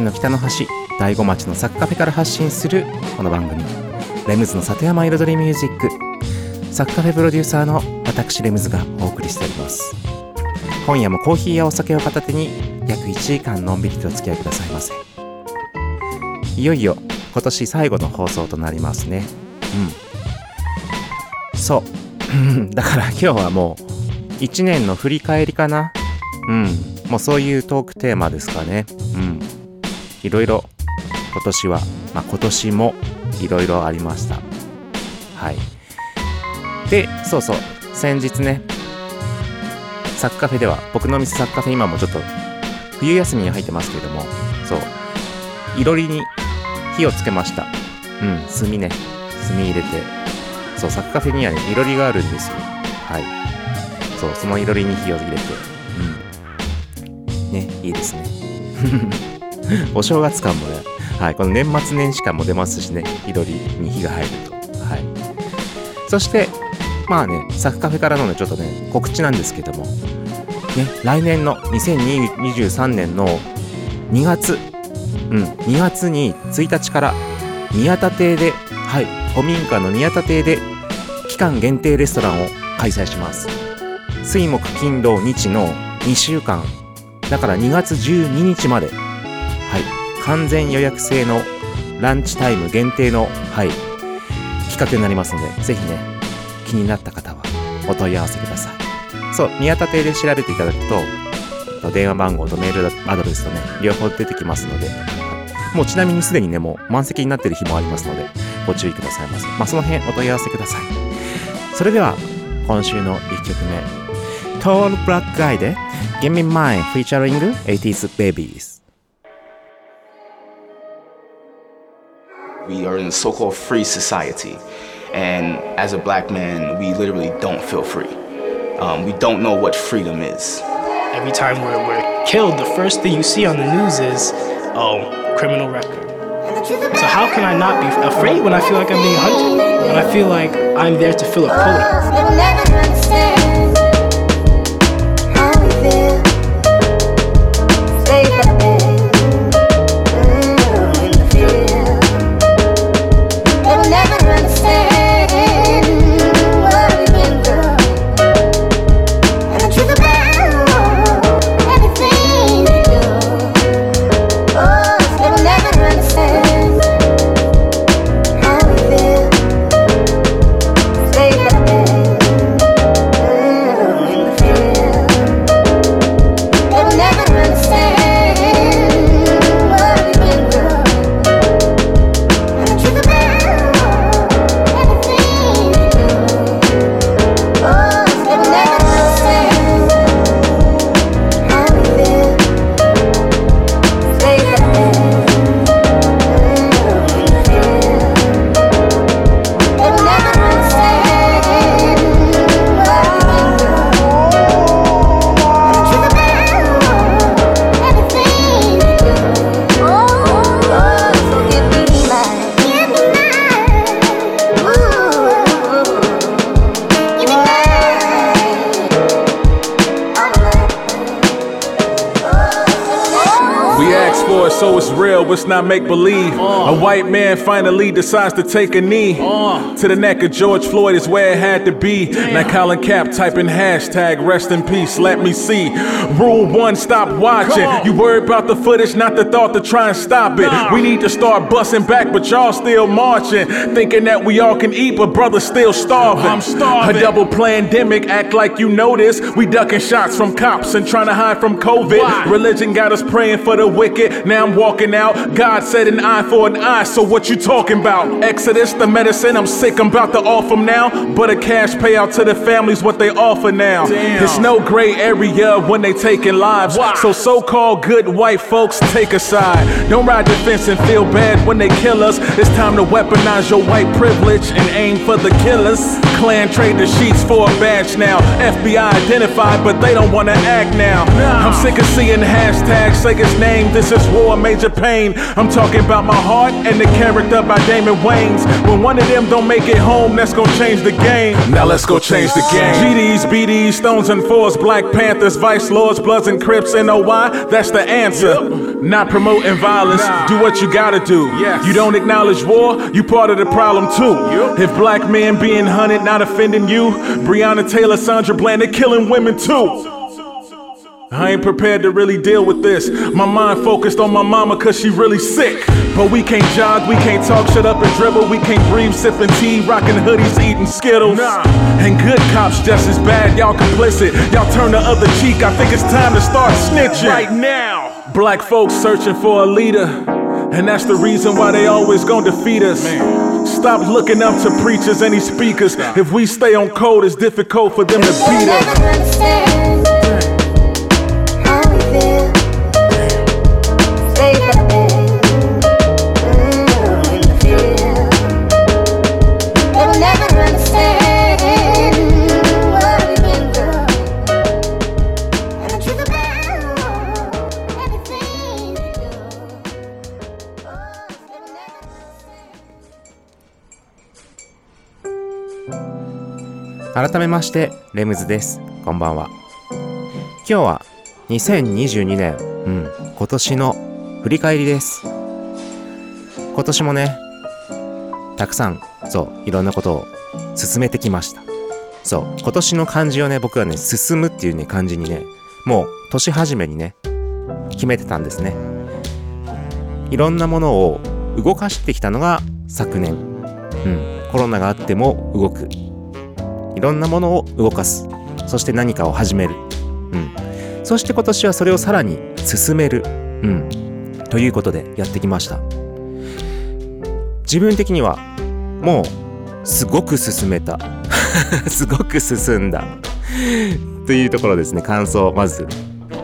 県の北の端大子町のサッカフェから発信するこの番組。レムズの里山彩りミュージック。サッカフェプロデューサーの私レムズがお送りしております。今夜もコーヒーやお酒を片手に約1時間のんびりとお付き合いくださいませ。いよいよ今年最後の放送となりますね。うん。そう。だから今日はもう1年の振り返りかな。うん。もうそういうトークテーマですかね。いろいろ今年は、まあ、今年もいろいろありました。はい。で、そうそう、先日ね、サッカフェでは、僕の店サッカフェ今もちょっと冬休みに入ってますけれども、そう、いろりに火をつけました。うん、炭ね、炭入れて、そう、サッカフェにはね、いろりがあるんですよ。はい。そう、そのいろりに火を入れて、うんね、いいですね。お正月感もね、はい、この年末年始感も出ますしね、いろりに火が入ると。はい。そして、まあね、サクカフェからのね、ちょっとね、告知なんですけども、ね、来年の2023年の2月、うん、2月に1日から宮田邸で、はい、古民家の宮田邸で期間限定レストランを開催します。水木金土日の2週間だから2月12日まで、はい、完全予約制のランチタイム限定の、はい、企画になりますので、ぜひね、気になった方はお問い合わせください。そう、宮田邸で調べていただくと、電話番号とメールアドレスとね、両方出てきますので、もうちなみにすでにね、もう満席になってる日もありますので、ご注意くださいませ。まあ、その辺お問い合わせください。それでは、今週の1曲目、トールブラックアイで Give Me Mine featuring 80s Babies. We are in a so called free society. And as a black man, we literally don't feel free. Um, we don't know what freedom is. Every time we're, we're killed, the first thing you see on the news is, oh, criminal record. So how can I not be afraid when I feel like I'm being hunted? When I feel like I'm there to fill a quota? Real, it's not make believe. A white man finally decides to take a knee to the neck of George Floyd is where it had to be. Now Colin Cap typing hashtag rest in peace. Let me see. Rule one, stop watching. You worry about the footage, not the thought to try and stop it. We need to start busting back, but y'all still marching, thinking that we all can eat, but brothers still starving. I'm starving. A double pandemic, act like you know this. We ducking shots from cops and trying to hide from COVID. Religion got us praying for the wicked. Now I'm walking out. God said an eye for an eye. So what you talking about? Exodus, the medicine. I'm sick. I'm about to offer now. But a cash payout to the families, what they offer now. Damn. It's no gray area when they taking lives. Why? So so-called good white folks take a side. Don't ride the fence and feel bad when they kill us. It's time to weaponize your white privilege and aim for the killers. Clan trade the sheets for a badge now. FBI identified, but they don't wanna act now. I'm sick of seeing hashtags say his name. This is war, major pain. I'm talking about my heart and the character by Damon Wayans. When one of them don't make it home, that's gonna change the game. Now let's go change the game. GDs, BDs, Stones and Fours, Black Panthers, Vice Lords, Bloods and Crips, NOI. Oh, that's the answer. Not promoting violence. Do what you gotta do. You don't acknowledge war, you part of the problem too. If black men being hunted not offending you, Breonna Taylor, Sandra Bland, they're killing women too. I ain't prepared to really deal with this. My mind focused on my mama cause she really sick. But we can't jog, we can't talk, shut up and dribble. We can't breathe, sipping tea, rocking hoodies, eating Skittles. Nah. And good cops just as bad, y'all complicit. Y'all turn the other cheek, I think it's time to start snitching. Right now. Black folks searching for a leader. And that's the reason why they always gonna defeat us. Man. Stop looking up to preachers and these speakers. If we stay on code, it's difficult for them to beat us. 改めまして、レムズです。こんばんは。今日は2022年、うん、今年の振り返りです。今年もね、たくさん、そう、いろんなことを進めてきました。そう、今年の漢字をね、僕はね、進むっていうね、漢字にね、もう年始めにね、決めてたんですね。いろんなものを動かしてきたのが昨年。うん、コロナがあっても動く。いろんなものを動かす。そして何かを始める。うん。そして今年はそれをさらに進める。うん。ということでやってきました。自分的にはもうすごく進めた。すごく進んだ。というところですね。感想、まず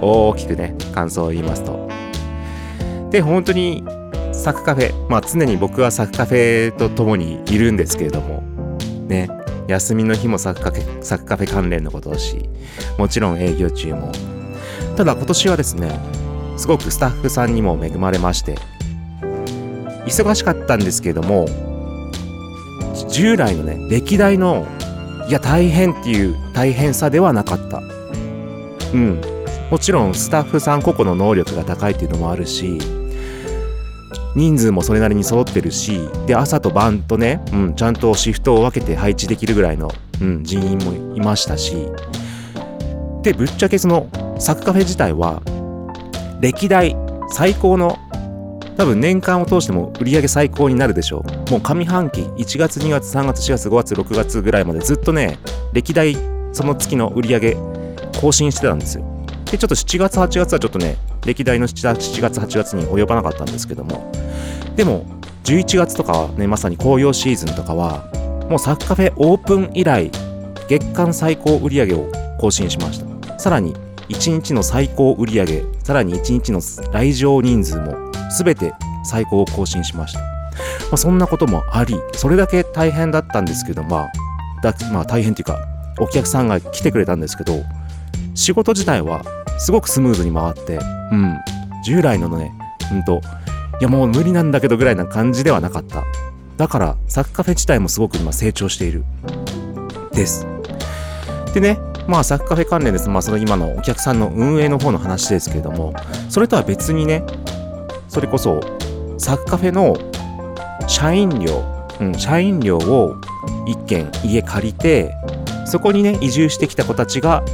大きくね、感想を言いますと。で、本当にサクカフェ、まあ常に僕はサクカフェと共にいるんですけれども、ね、休みの日もサクカフェ、サクカフェ関連のことをし、もちろん営業中も。ただ今年はですね、すごくスタッフさんにも恵まれまして、忙しかったんですけれども、従来のね、歴代の、いや大変っていう大変さではなかった。うん。もちろんスタッフさん個々の能力が高いっていうのもあるし、人数もそれなりに揃ってるし、で、朝と晩とね、うん、ちゃんとシフトを分けて配置できるぐらいの、うん、人員もいましたし、で、ぶっちゃけその、サクカフェ自体は、歴代最高の、多分年間を通しても売り上げ最高になるでしょう。もう上半期、1月、2月、3月、4月、5月、6月ぐらいまでずっとね、歴代その月の売り上げ更新してたんですよ。で、ちょっと7月、8月はちょっとね、歴代の 7, 月、8月に及ばなかったんですけども、でも、11月とかね、まさに紅葉シーズンとかは、もうサッカフェオープン以来、月間最高売上を更新しました。さらに、1日の最高売上、さらに1日の来場人数も、すべて最高を更新しました。まあ、そんなこともあり、それだけ大変だったんですけど、まあ、だまあ大変っていうか、お客さんが来てくれたんですけど、仕事自体はすごくスムーズに回って、うん、従来のね、うんと、いやもう無理なんだけどぐらいな感じではなかった。だから、サッカフェ自体もすごく今成長している。です。でね、まあサッカフェ関連です。まあその今のお客さんの運営の方の話ですけれども、それとは別にね、それこそサクカフェの社員寮、うん、社員寮を一軒家借りてそこにね移住してきた子たちが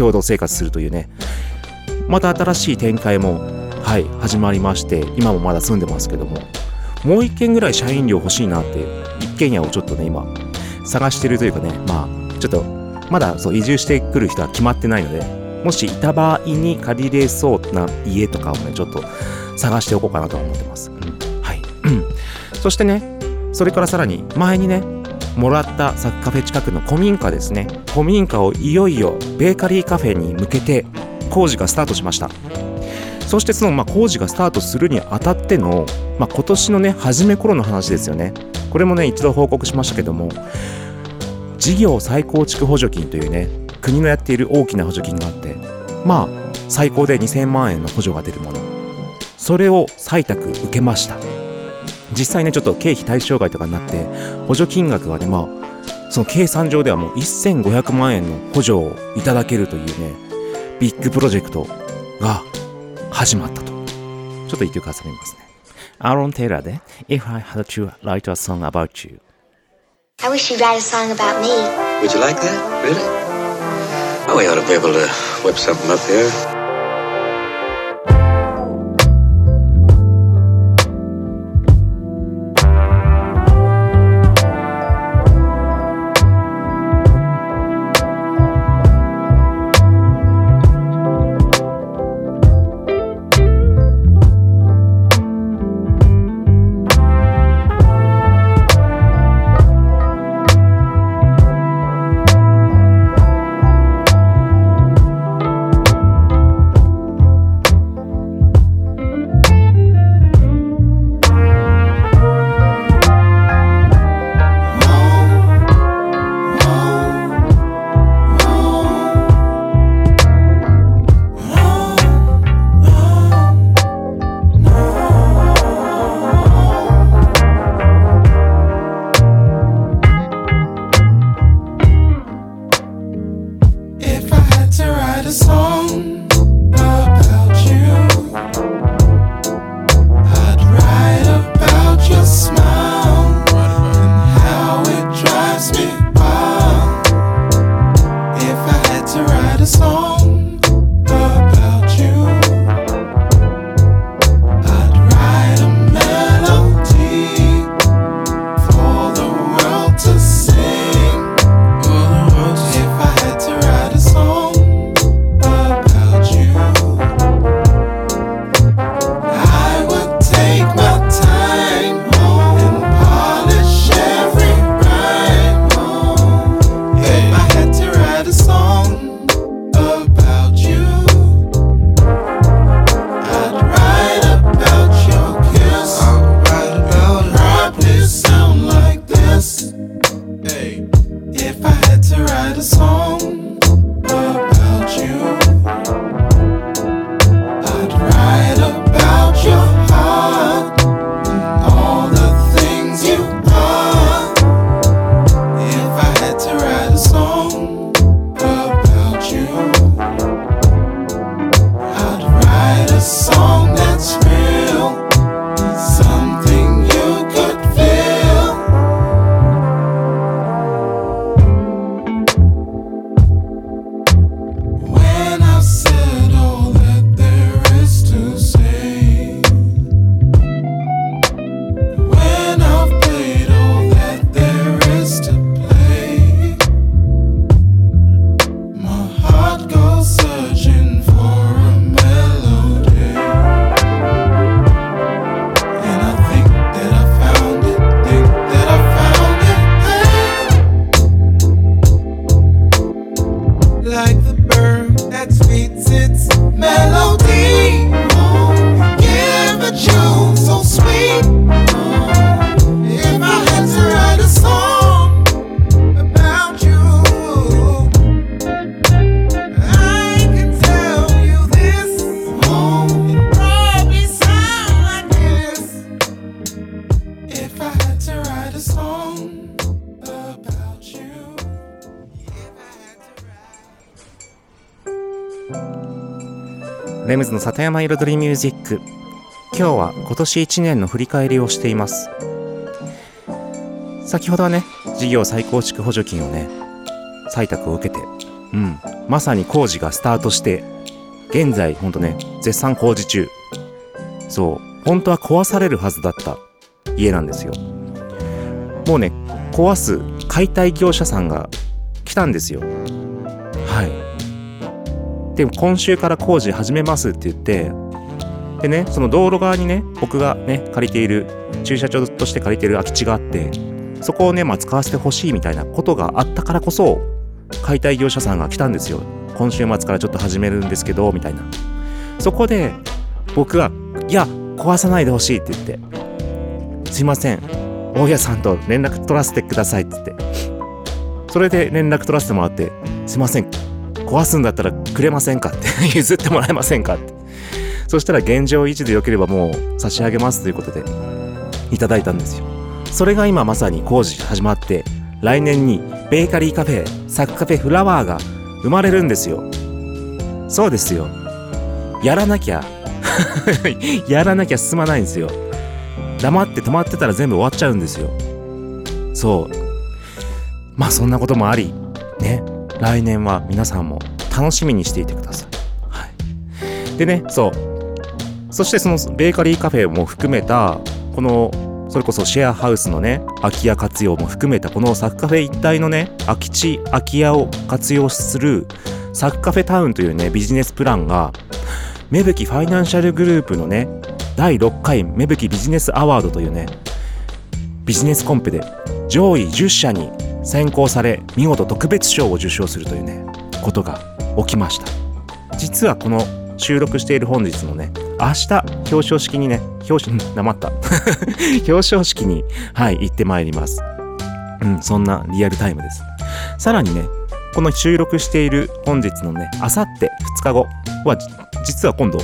共同生活するというね。また新しい展開もはい始まりまして今もまだ住んでますけども。もう一軒ぐらい社員寮欲しいなって一軒家をちょっとね今探してるというかねまあちょっとまだそう移住してくる人は決まってないのでもしいた場合に借りれそうな家とかをねちょっと探しておこうかなとは思ってます、うん。はい。そしてねそれからさらに前にねもらったサッカフェ近くの古民家ですね。古民家をいよいよベーカリーカフェに向けて工事がスタートしました。そしてその、まあ、工事がスタートするにあたっての、まあ、今年のね初め頃の話ですよね。これもね一度報告しましたけども事業再構築補助金というね国のやっている大きな補助金があってまあ最高で2000万円の補助が出るもの。それを採択受けました。実際ねちょっと経費対象外とかになって補助金額はねまあその計算上ではもう1500万円の補助をいただけるというねビッグプロジェクトが始まったとちょっと一曲挟みますねアーロン・テイラーで If I Had to Write a Song About You I wish you'd write a song about me. Would you like that? Really? Oh, we ought to be able to whip something up here. 里山彩りミュージック。今日は今年1年の振り返りをしています。先ほどはね事業再構築補助金をね採択を受けてうんまさに工事がスタートして現在ほんとね絶賛工事中。そう本当は壊されるはずだった家なんですよ。もうね壊す解体業者さんが来たんですよ。はい。で今週から工事始めますって言ってでねその道路側にね僕がね借りている駐車場として借りている空き地があってそこをね、まあ、使わせてほしいみたいなことがあったからこそ解体業者さんが来たんですよ。今週末からちょっと始めるんですけどみたいな。そこで僕が「いや壊さないでほしい」って言って「すいません。大家さんと連絡取らせてください」って言って。それで連絡取らせてもらって「すいません。壊すんだったらくれませんか?」って。譲ってもらえませんかって。そしたら現状維持でよければもう差し上げますということでいただいたんですよ。それが今まさに工事始まって来年にベーカリーカフェサクカフェフラワーが生まれるんですよ。そうですよ。やらなきゃ。やらなきゃ進まないんですよ。黙って止まってたら全部終わっちゃうんですよ。そう。まあそんなこともありね。来年は皆さんも楽しみにしていてください、はい、でねそう。そしてそのベーカリーカフェも含めたこのそれこそシェアハウスのね空き家活用も含めたこのサクカフェ一帯のね空き地空き家を活用するサクカフェタウンというねビジネスプランが芽吹ファイナンシャルグループのね第6回芽吹ビジネスアワードというねビジネスコンペで上位10社に選考され見事特別賞を受賞するというねことが起きました。実はこの収録している本日のね明日表彰式にね表彰ん黙った。表彰式にはい行ってまいります。うんそんなリアルタイムです。さらにねこの収録している本日のねあさって2日後は実は今度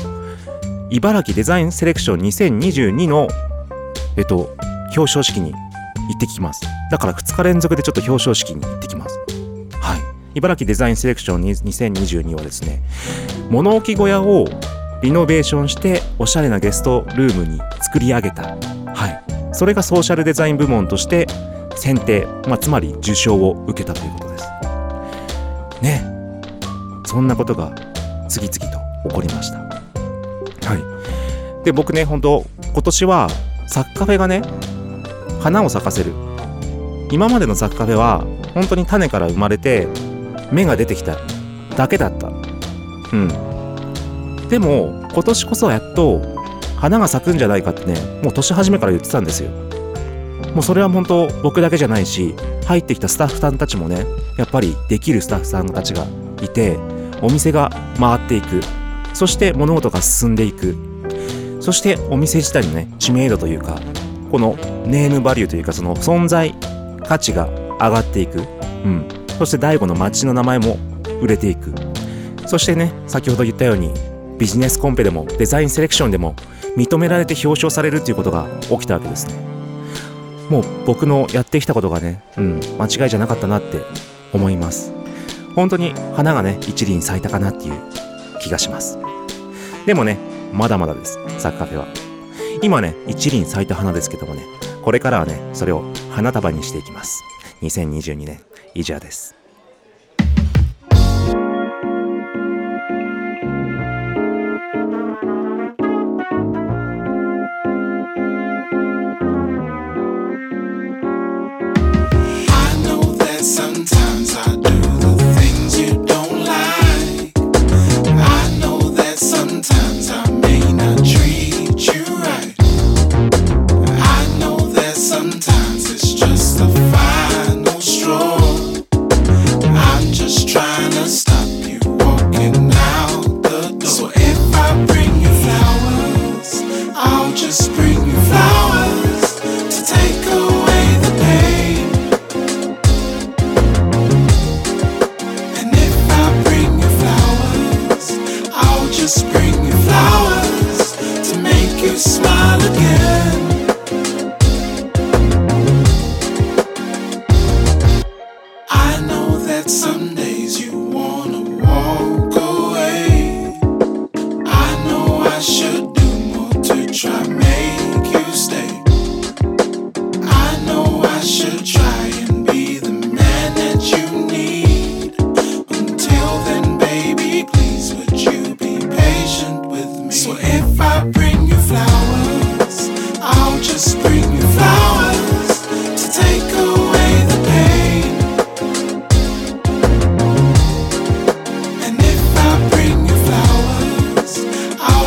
茨城デザインセレクション2022のえっと表彰式に行ってきます。だから2日連続でちょっと表彰式に行ってきます。はい。茨城デザインセレクション2022はですね物置小屋をリノベーションしておしゃれなゲストルームに作り上げた、はい、それがソーシャルデザイン部門として選定、まあ、つまり受賞を受けたということです。ね。そんなことが次々と起こりました。はい。で僕ね本当今年はサッカフェがね花を咲かせる今までのサッカフェは本当に種から生まれて芽が出てきただけだった。うん。でも今年こそやっと花が咲くんじゃないかってねもう年始めから言ってたんですよ。もうそれは本当僕だけじゃないし入ってきたスタッフさんたちもねやっぱりできるスタッフさんたちがいてお店が回っていく。そして物事が進んでいく。そしてお店自体のね知名度というかこのネームバリューというかその存在価値が上がっていく、うん、そして第五の街の名前も売れていく。そしてね先ほど言ったようにビジネスコンペでもデザインセレクションでも認められて表彰されるっていうことが起きたわけですね。もう僕のやってきたことがね、うん、間違いじゃなかったなって思います。本当に花がね一輪咲いたかなっていう気がします。でもねまだまだですサッカーフェは。今ね一輪咲いた花ですけどもねこれからはねそれを花束にしていきます。2022年以上です。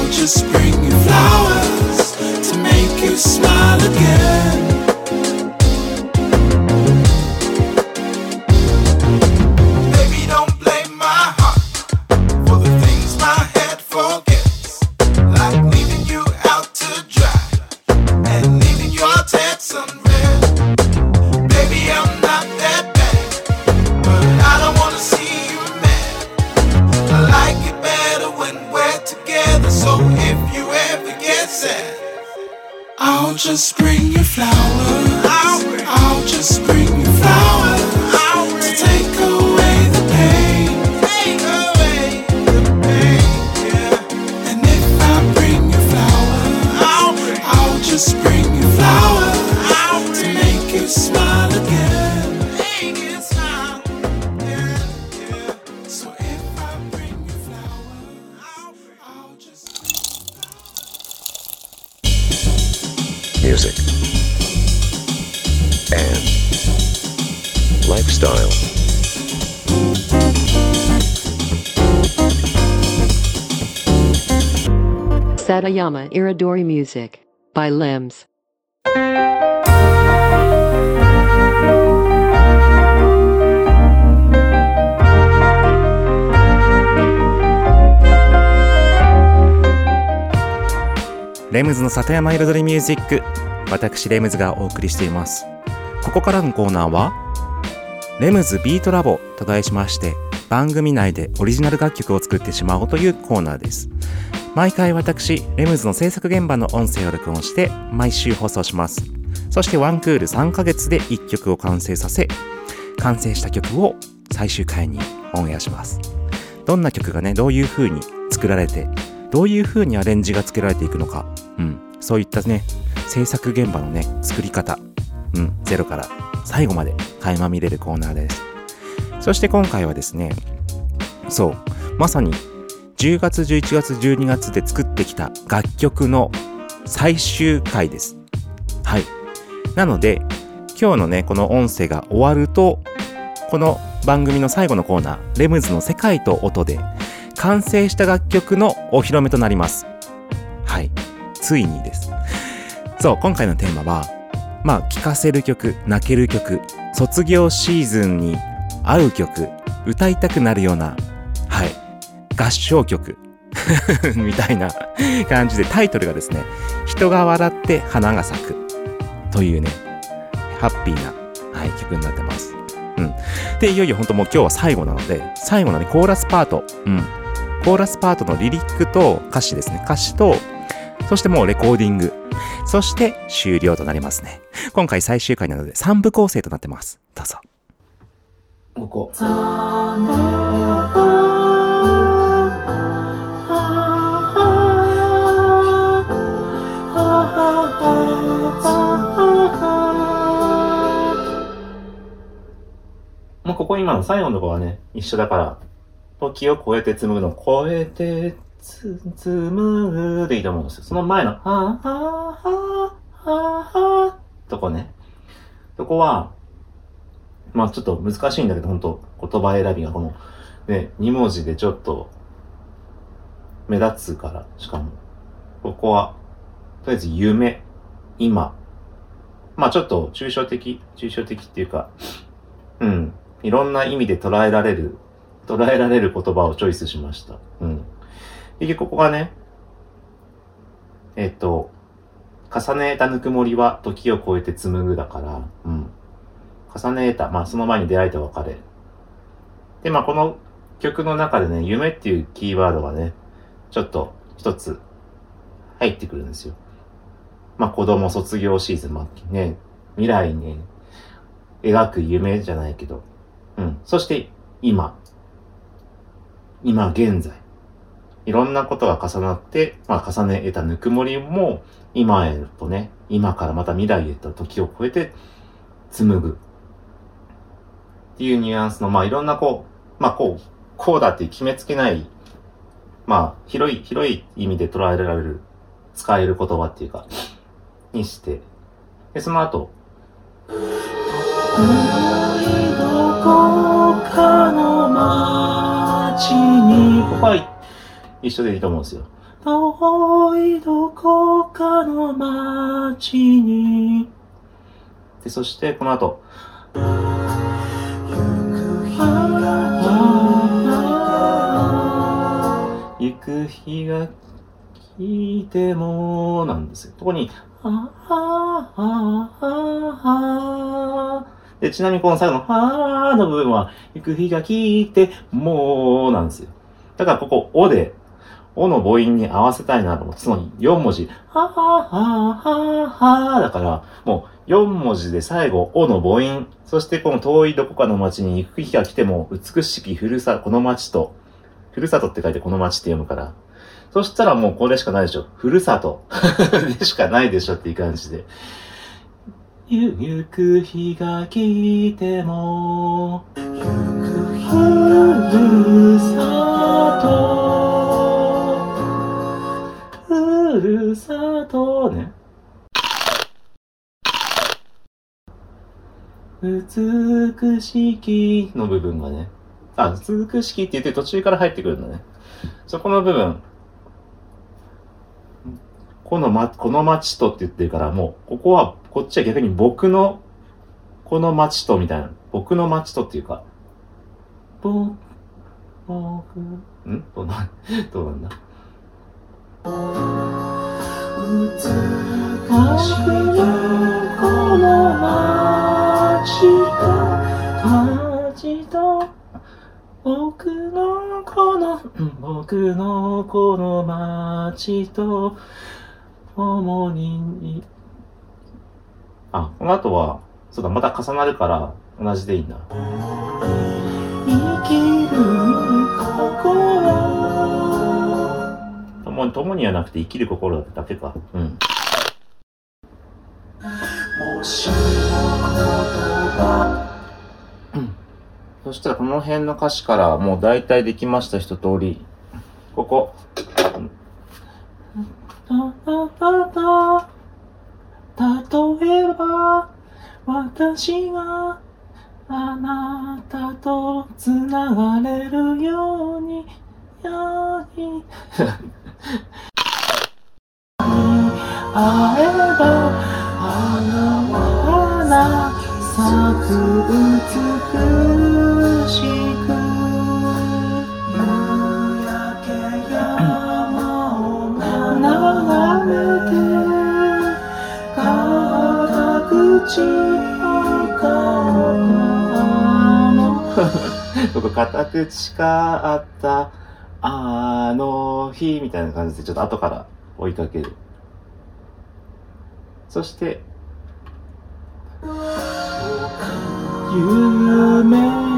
Just bring you flowers to make you smile again. Iridori Music by Limbs. レムズの里山彩りミュージック私レムズがお送りしています。ここからのコーナーはレムズビートラボと題しまして番組内でオリジナル楽曲を作ってしまおうというコーナーです。毎回私レムズの制作現場の音声を録音して毎週放送しますそしてワンクール3ヶ月で1曲を完成させ完成した曲を最終回にオンエアしますどんな曲がねどういう風に作られてどういう風にアレンジがつけられていくのか、うん、そういったね、制作現場のね、作り方、うん、ゼロから最後まで垣間見れるコーナーです。そして今回はですね、そう、まさに10月、11月、12月で作ってきた楽曲の最終回です。はい。なので、今日のね、この音声が終わると、この番組の最後のコーナー、レムズの世界と音で、完成した楽曲のお披露目となります。はい。ついにです。そう、今回のテーマは、まあ、聴かせる曲、泣ける曲、卒業シーズンに合う曲、歌いたくなるような、合唱曲、みたいな感じで、タイトルがですね、人が笑って花が咲く、というね、ハッピーな、はい、曲になってます。うん。で、いよいよ本当もう今日は最後なので、最後のね、コーラスパート、うん。コーラスパートのリリックと歌詞ですね。歌詞と、そしてもうレコーディング。そして終了となりますね。今回最終回なので3部構成となってます。どうぞ。ここ。今の最後のところはね、一緒だから、時を超えて紡ぐの、超えてつ紡ぐでいいと思うんですよ。その前の、はぁはぁはぁはぁはぁとこね。そこは、まあちょっと難しいんだけど、本当言葉選びがこの、ね、2文字でちょっと、目立つから、しかも。ここは、とりあえず夢、今。まあちょっと抽象的、抽象的っていうか、うん。いろんな意味で捉えられる、捉えられる言葉をチョイスしました。うん。で、ここがね、えっと、重ねたぬくもりは時を超えて紡ぐだから、うん。重ねた、まあその前に出会いと別れ。で、まあこの曲の中でね、夢っていうキーワードがね、ちょっと一つ入ってくるんですよ。まあ子供卒業シーズン、まあね、未来に、描く夢じゃないけど、うん。そして今。今現在。いろんなことが重なって、まあ重ね得たぬくもりも、今へとね、今からまた未来へと時を超えて紡ぐ。っていうニュアンスの、まあいろんなこう、まあこう、こうだって決めつけない、まあ広い、広い意味で捉えられる、使える言葉っていうか、にして、で、その後、こかの街に、ここは一緒でいいと思うんですよ。遠いどこかの街に。で、そしてこの後、行く日が来ても、なんですよ。ここに、ああ、ああ、あで、ちなみにこの最後の、あーの部分は、行く日が来て、もう、なんですよ。だからここ、おで、おの母音に合わせたいなと思って、その4文字、はーはーはーははだから、もう4文字で最後、おの母音、そしてこの遠いどこかの町に行く日が来ても、美しきふるさ、この町と、ふるさとって書いてこの町って読むから、そしたらもうこれしかないでしょ。ふるさと。でしかないでしょっていう感じで。ゆ、ゆく日が来ても、ゆく日ふるさと。ふるさとね。美しきの部分がね。あ、美しきって言って途中から入ってくるんだね。そこの部分。このま、この町とって言ってるから、もう、ここは、こっちは逆に僕の、この町とみたいな。僕の町とっていうか、僕、僕、ん？どうなん、どうなんだ？美しきこの街と街と僕のこの僕のこの街と共にあこの後はそうだまた重なるから同じでいいんだ。生きる心。共に共にはなくて生きる心だけか。うん。もしも言葉そしたらこの辺の歌詞からもう大体できました一通り。ここ。たたたた例えば私があなたとつながれるようにように。会えば花は花咲く僕片口かったあの日みたいな感じでちょっと後から追いかける。そして夢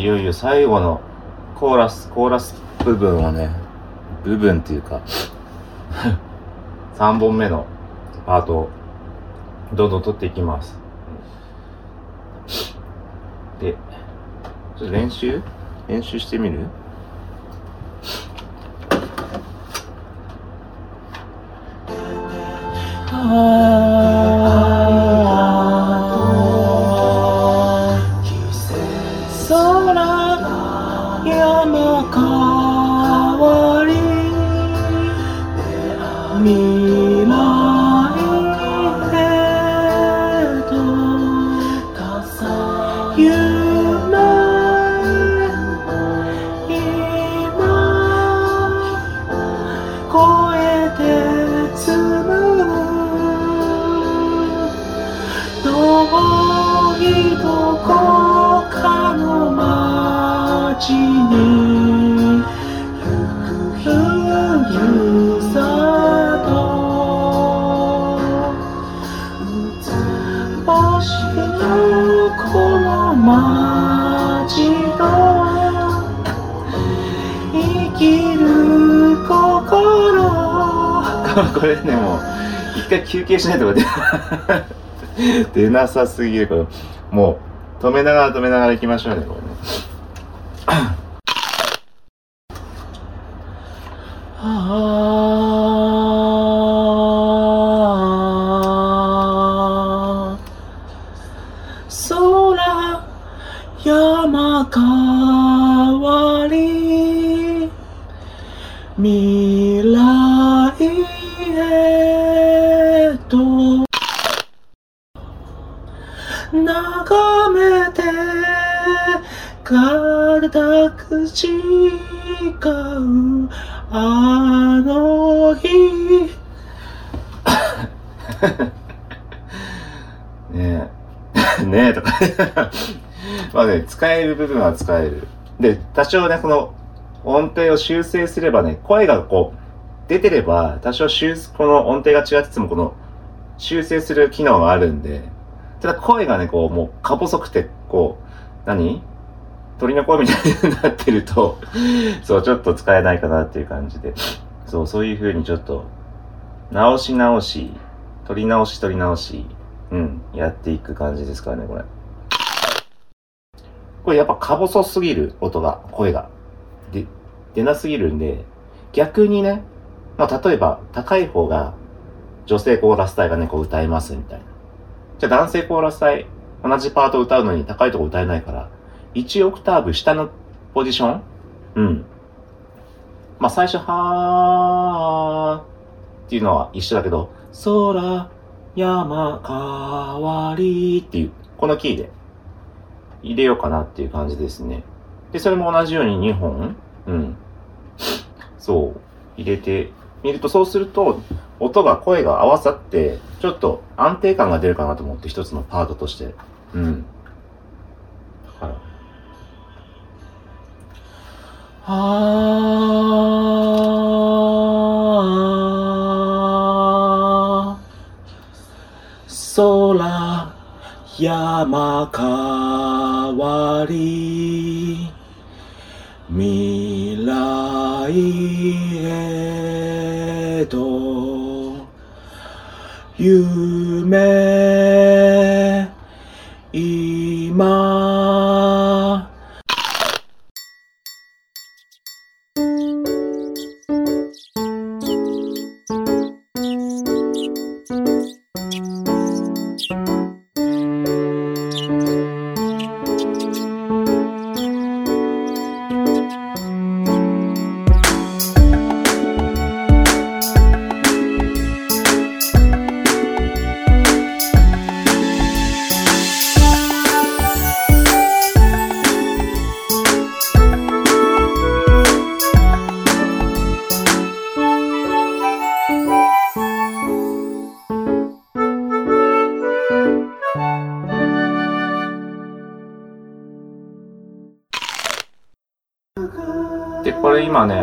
いよいよ最後のコーラス、コーラス部分をね、部分っていうか、3本目のパートをどんどん取っていきます。で、ちょっと練習？練習してみる？これね、もう、一回休憩しないとか出なさすぎる、もう、止めながら止めながら行きましょうね、これね。使える部分は使える。で、多少ね、この音程を修正すればね、声がこう、出てれば、多少修、この音程が違ってても、この、修正する機能があるんで、ただ声がね、こう、もう、か細くて、こう、何？鳥の声みたいになってると、そう、ちょっと使えないかなっていう感じで、そう、そういう風にちょっと、直し直し、取り直し取り直し、うん、やっていく感じですからね、これ。これやっぱか細すぎる、音が、声が。で、出なすぎるんで、逆にね、まあ例えば、高い方が、女性コーラス隊がね、こう歌えますみたいな。じゃあ男性コーラス隊、同じパート歌うのに高いとこ歌えないから、1オクターブ下のポジションうん。まあ最初、はーっていうのは一緒だけど、空、山、変わりっていう、このキーで入れようかなっていう感じですね。で、それも同じように2本うん。そう。入れてみると、そうすると、音が、声が合わさって、ちょっと安定感が出るかなと思って、一つのパートとして。うん。だから、あ空山変わり未来へと夢今今ね、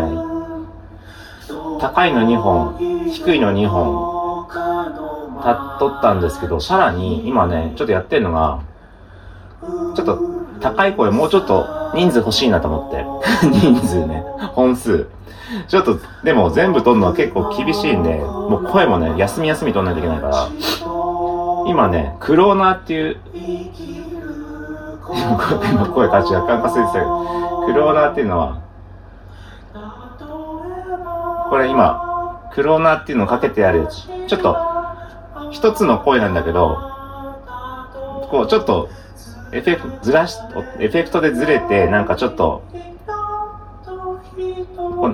高いの2本、低いの2本、たっとったんですけど、さらに今ね、ちょっとやってるのが、ちょっと高い声もうちょっと人数欲しいなと思って。人数ね、本数。ちょっと、でも全部取るのは結構厳しいんで、もう声もね、休み休み取んないといけないから、今ね、クローナーっていう、今声が若干かすれてたけど、クローナーっていうのは、これ今、クローナーっていうのをかけてあるやつ。ちょっと、一つの声なんだけど、こう、ちょっと、エフェクト、ずらし、エフェクトでずれて、なんかちょっと、こ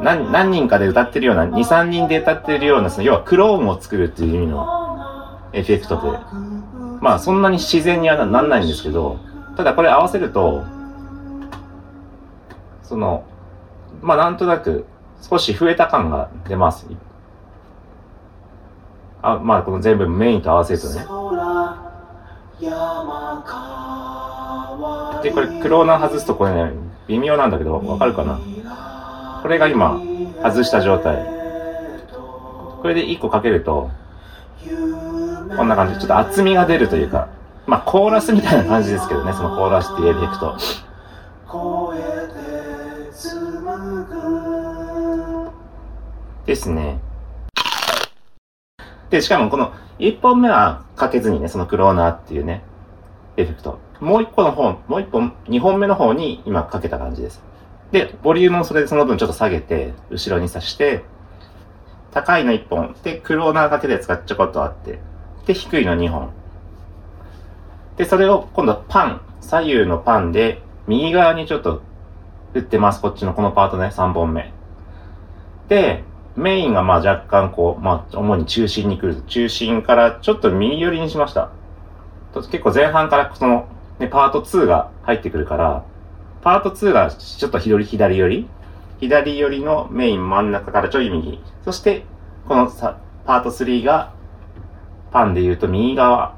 何、何人かで歌ってるような、2、3人で歌ってるような、その要はクローンを作るっていう意味のエフェクトで。まあ、そんなに自然にはななんないんですけど、ただこれ合わせると、その、まあ、なんとなく、少し増えた感が出ます。あ、まあ、この全部メインと合わせるとね。で、これ、クローナー外すとこれね、微妙なんだけど、わかるかな？これが今、外した状態。これで1個かけると、こんな感じ。ちょっと厚みが出るというか、まあ、コーラスみたいな感じですけどね、そのコーラスっていうエフェクト。ですね。で、しかもこの1本目はかけずにね、そのクローナーっていうね、エフェクト。もう1個の方、もう1本、2本目の方に今かけた感じです。で、ボリュームをそれでその分ちょっと下げて、後ろに刺して、高いの1本、で、クローナーかけたやつがちょこっとあって、で、低いの2本。で、それを今度はパン、左右のパンで、右側にちょっと打ってます。こっちのこのパートね、3本目。で、メインがまあ若干こう、まあ主に中心に来る。中心からちょっと右寄りにしました。結構前半からその、ね、パート2が入ってくるから、パート2がちょっと左左寄り？左寄りのメイン真ん中からちょい右。そして、このさパート3が、パンで言うと右側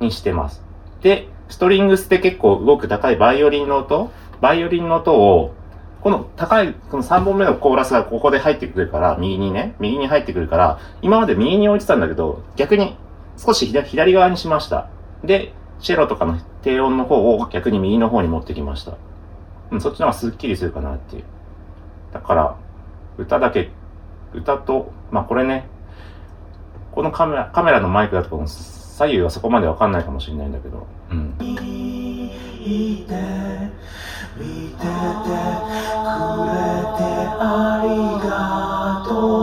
にしてます。で、ストリングスって結構動く高いバイオリンの音？バイオリンの音を、この高い、この3本目のコーラスがここで入ってくるから、右にね、右に入ってくるから、今まで右に置いてたんだけど、逆に少し左側にしました。で、チェロとかの低音の方を逆に右の方に持ってきました。うん、そっちの方がスッキリするかなっていう。だから、歌だけ、歌と、まあこれね、このカメラ、カメラのマイクだとこの左右はそこまでわかんないかもしれないんだけど、うん。見ててくれてありがとう。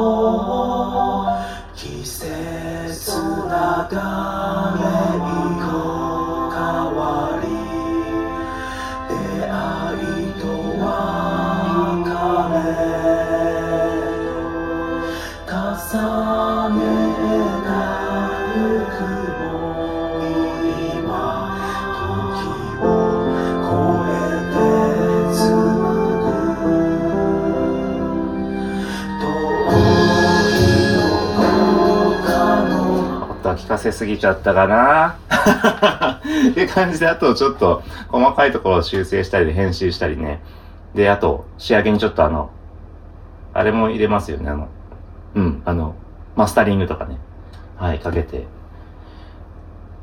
せすぎちゃったかな っていう感じで、あとちょっと細かいところを修正したり編集したりね。で、あと仕上げにちょっとあの、あれも入れますよね、あの、うん、あの、マスタリングとかね。はい、かけて。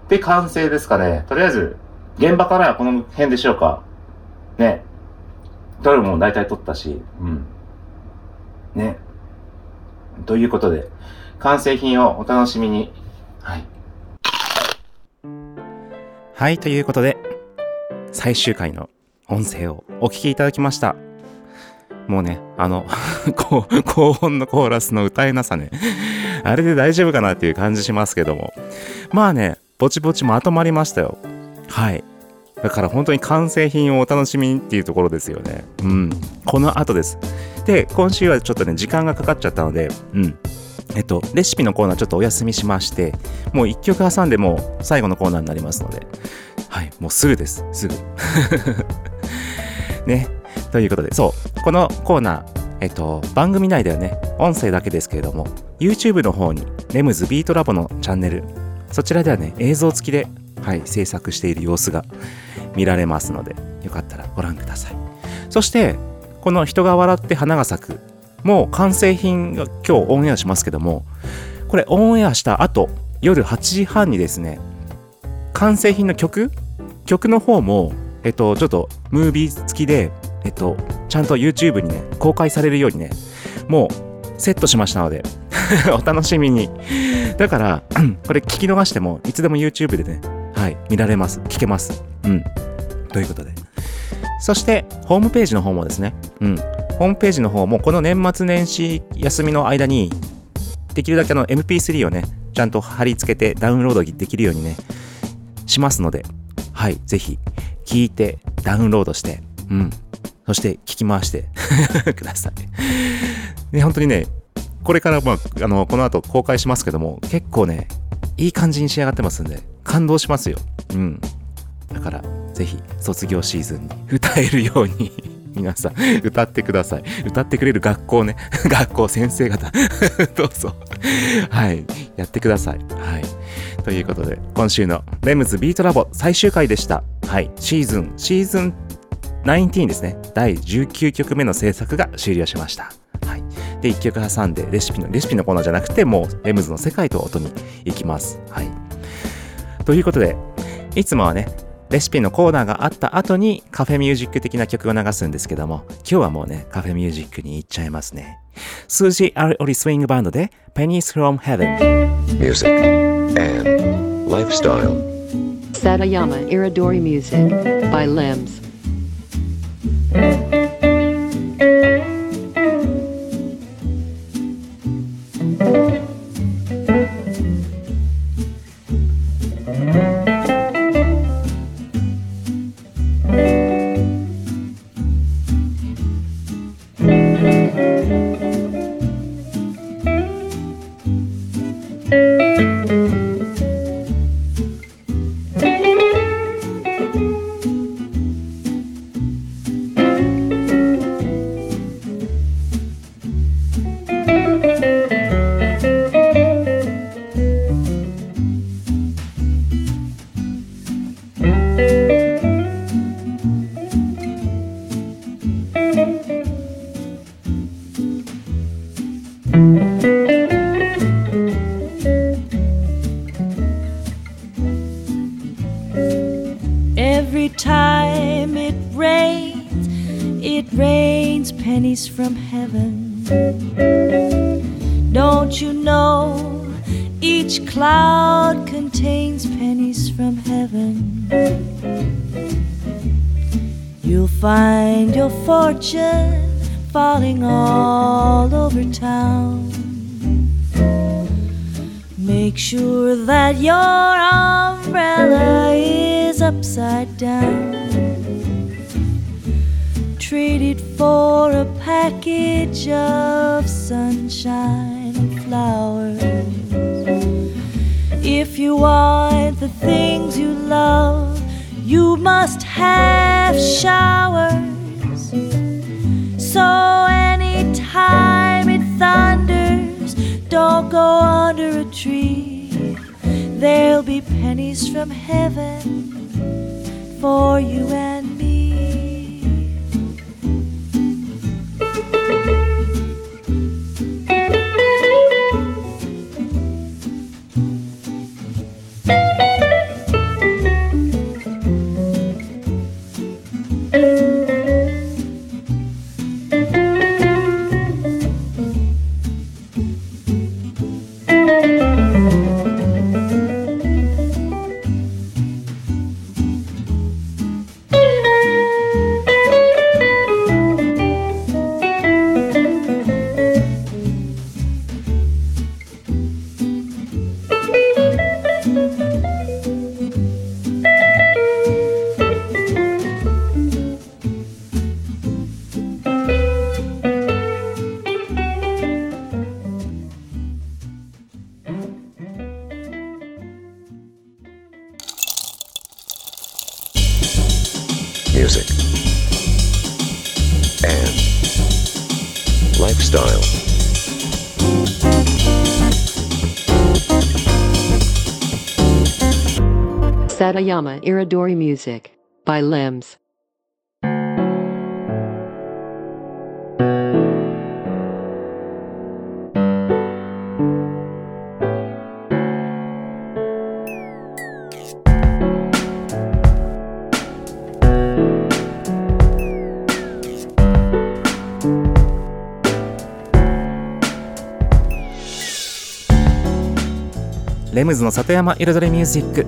で、完成ですかね。とりあえず、現場からはこの辺でしょうか。ね。どれも大体撮ったし、うん。ね。ということで、完成品をお楽しみに。はい。はい、ということで、最終回の音声をお聞きいただきました。もうね、あの、高高音のコーラスの歌えなさね。あれで大丈夫かなっていう感じしますけども。まあね、ぼちぼちまとまりましたよ。はい。だから本当に完成品をお楽しみにっていうところですよね。うん。この後です。で、今週はちょっとね、時間がかかっちゃったので、うん。えっと、レシピのコーナーちょっとお休みしまして、もう一曲挟んでもう最後のコーナーになりますので、はい、もうすぐです。すぐ。ね。ということで、そう、このコーナー、えっと、番組内ではね、音声だけですけれども、YouTube の方に、レムズビートラボのチャンネル、そちらではね、映像付きで、はい、制作している様子が見られますので、よかったらご覧ください。そして、この人が笑って花が咲く、もう完成品が今日オンエアしますけども、これオンエアした後、夜8時半にですね、完成品の曲？曲の方も、えっと、ちょっとムービー付きで、えっと、ちゃんと YouTube にね、公開されるようにね、もうセットしましたので、お楽しみに。だから、これ聞き逃しても、いつでも YouTube でね、はい、見られます。聞けます。うん。ということで。そして、ホームページの方もですね、うん。ホームページの方も、この年末年始休みの間に、できるだけの MP3 をね、ちゃんと貼り付けてダウンロードできるようにね、しますので、はい、ぜひ、聞いて、ダウンロードして、うん。そして、聞き回して ください。ね、本当にね、これから、まあ、あの、この後公開しますけども、結構ね、いい感じに仕上がってますんで、感動しますよ。うん。だから、ぜひ、卒業シーズンに 歌えるように、皆さん、歌ってください。歌ってくれる学校ね、学校、先生方、どうぞ。はい、やってください。はい。ということで、今週のレムズビートラボ最終回でした。はい、シーズン、シーズン19ですね。第19曲目の制作が終了しました。はい。で、1曲挟んで、レシピの、レシピのコーナーじゃなくて、もう、レムズの世界と音に行きます。はい。ということで、いつもはね、レシピのコーナーがあった後にカフェミュージック的な曲を流すんですけども、今日はもうね、カフェミュージックに行っちゃいますね。スージー・アリオリスイングバンドで Pennies from Heaven。Music and lifestyle. Satayama Iridori Music by Limbs. Trade it for a package of sunshine and flowers. If you want the things you love, you must have showers. So anytime it thunders, don't go under a tree. There'll be pennies from heaven for you and Satayama Iridori Music by Limbs. レムズの里山彩りミュージック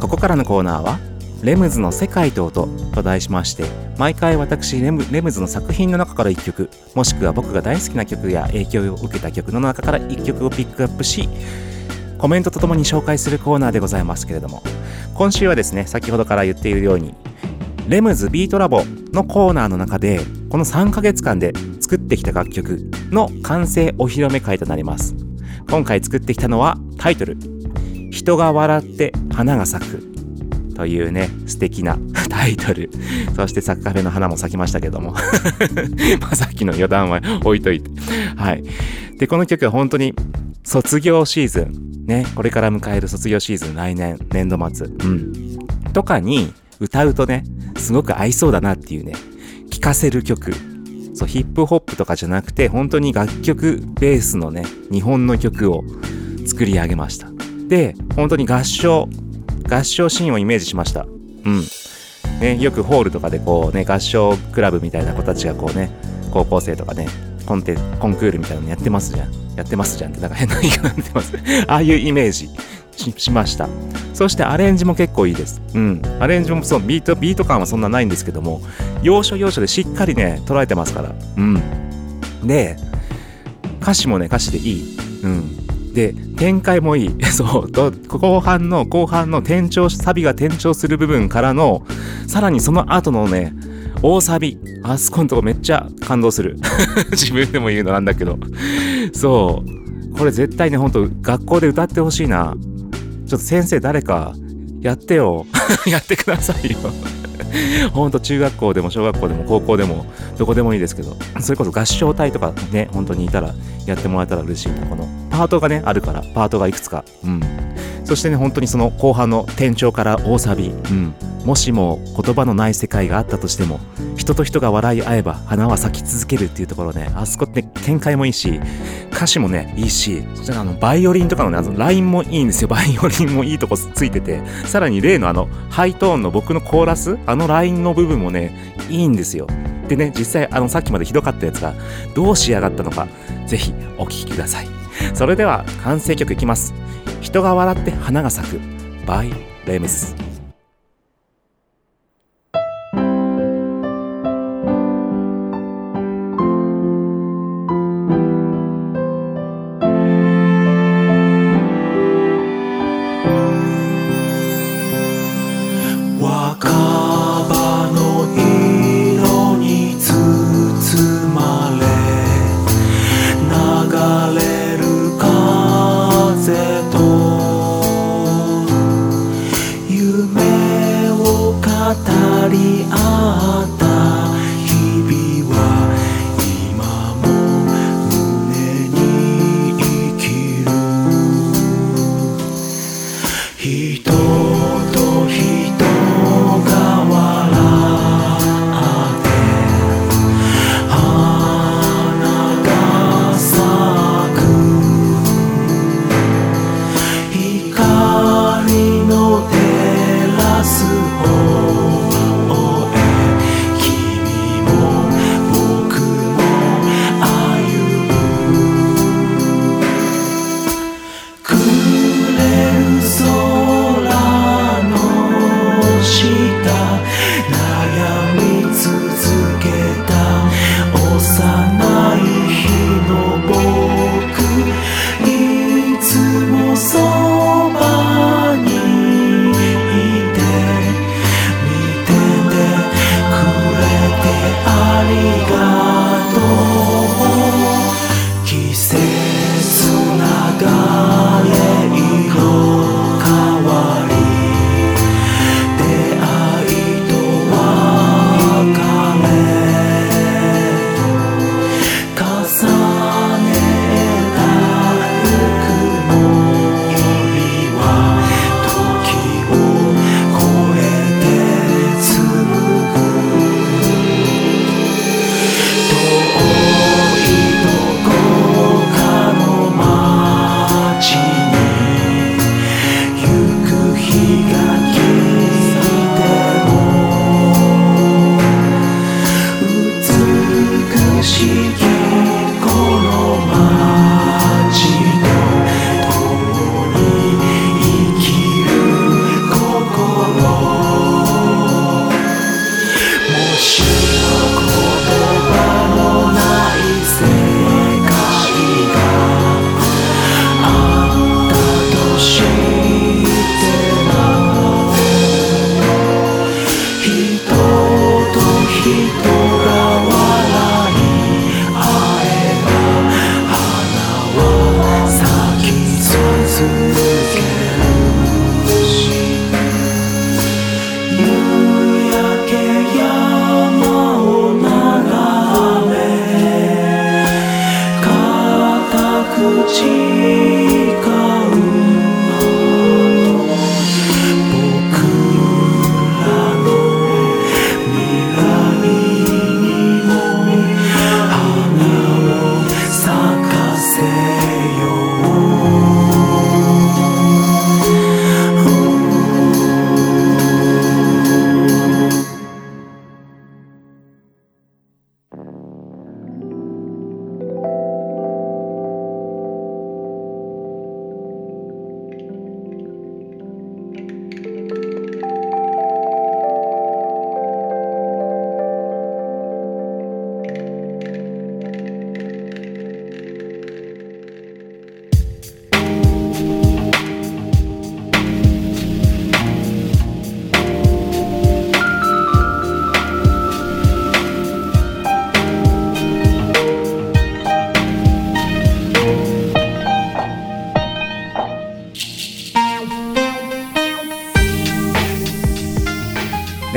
ここからのコーナーは「レムズの世界と音」と題しまして毎回私レムレムズの作品の中から1曲もしくは僕が大好きな曲や影響を受けた曲の中から1曲をピックアップしコメントとともに紹介するコーナーでございますけれども今週はですね先ほどから言っているようにレムズビートラボのコーナーの中でこの3ヶ月間で作ってきた楽曲の完成お披露目会となります。今回作ってきたのはタイトル人が笑って花が咲くというね素敵な タイトル。そしてサッカーフェの花も咲きましたけども。まさっきの余談は置いといて。はい。でこの曲は本当に卒業シーズン。ねこれから迎える卒業シーズン来年年度末。うん。とかに歌うとねすごく合いそうだなっていうね聴かせる曲。そうヒップホップとかじゃなくて本当に楽曲ベースのね日本の曲を作り上げました。で本当に合唱合唱シーンをイメージしましたうん。ね、よくホールとかでこうね、合唱クラブみたいな子たちがこうね、高校生とかね、コンテ、コンクールみたいなのやってますじゃん。やってますじゃんって、なんか変な言い方になってます。ああいうイメージしました。そしてアレンジも結構いいです。うん。アレンジもそう、ビート、ビート感はそんなないんですけども、要所要所でしっかりね、捉えてますから。うん。で、歌詞もね、歌詞でいい。うん。で、展開もいい。そう、後半の、後半の転調、サビが転調する部分からの、さらにその後のね、大サビ。あそこのとこめっちゃ感動する。自分でも言うのなんだけど。そう。これ絶対ね、ほんと学校で歌ってほしいな。ちょっと先生誰か、やってよ。やってくださいよ。ほんと中学校でも小学校でも高校でもどこでもいいですけど、それこそ合唱隊とかね、本当にいたらやってもらえたら嬉しいな。このパートがね、あるから、パートがいくつか。うん。そしてね、本当にその後半の転調から大サビ。うん。もしも言葉のない世界があったとしても、人と人が笑い合えば花は咲き続けるっていうところね、あそこって展開もいいし、歌詞もね、いいし、そしてあの、バイオリンとかのね、あの、ラインもいいんですよ。バイオリンもいいとこついてて、さらに例のあの、ハイトーンの僕のコーラス、あのラインの部分もね、いいんですよ。でね、実際あの、さっきまでひどかったやつが、どう仕上がったのか、ぜひお聴きください。それでは、完成曲いきます。人が笑って花が咲く、by レムズ。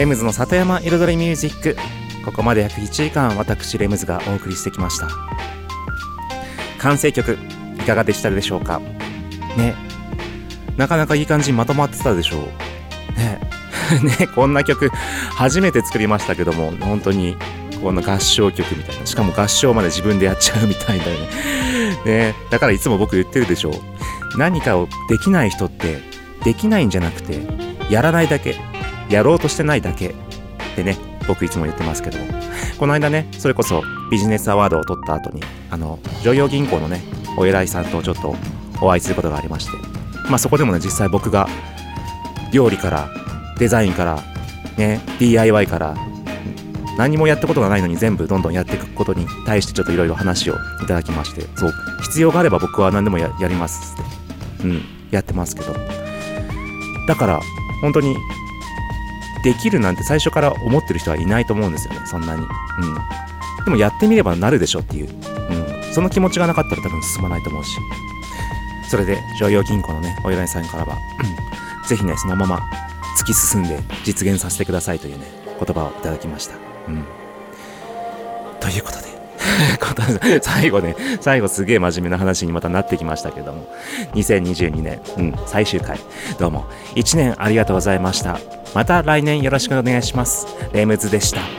ムズの里山彩りミュージック。ここまで約1時間私レムズがお送りしてきました。完成曲いかがでしたでしょうか？ね。なかなかいい感じにまとまってたでしょう。ね。ねこんな曲初めて作りましたけども本当にこんな合唱曲みたいな。しかも合唱まで自分でやっちゃうみたいなね。ね。だからいつも僕言ってるでしょう。何かをできない人ってできないんじゃなくてやらないだけ。やろうとしてないだけってね僕いつも言ってますけどこの間ねそれこそビジネスアワードを取った後にあの常陽銀行のねお偉いさんとちょっとお会いすることがありまして。まあそこでもね実際僕が料理からデザインからね DIY から何もやったことがないのに全部どんどんやっていくことに対してちょっといろいろ話をいただきまして。そう必要があれば僕は何でもややりますって。うんやってますけど。だから本当にできるなんて最初から思ってる人はいないと思うんですよね。そんなに。うん。でもやってみればなるでしょっていう、うん、その気持ちがなかったら多分進まないと思うし。それで常陽銀行のねお偉いさんからは是非ねそのまま突き進んで実現させてくださいというね言葉をいただきました。うん。ということで 最後ね、最後すげえ真面目な話にまたなってきましたけども、2022年、うん、最終回、どうも、1年ありがとうございました。また来年よろしくお願いします。レムズでした。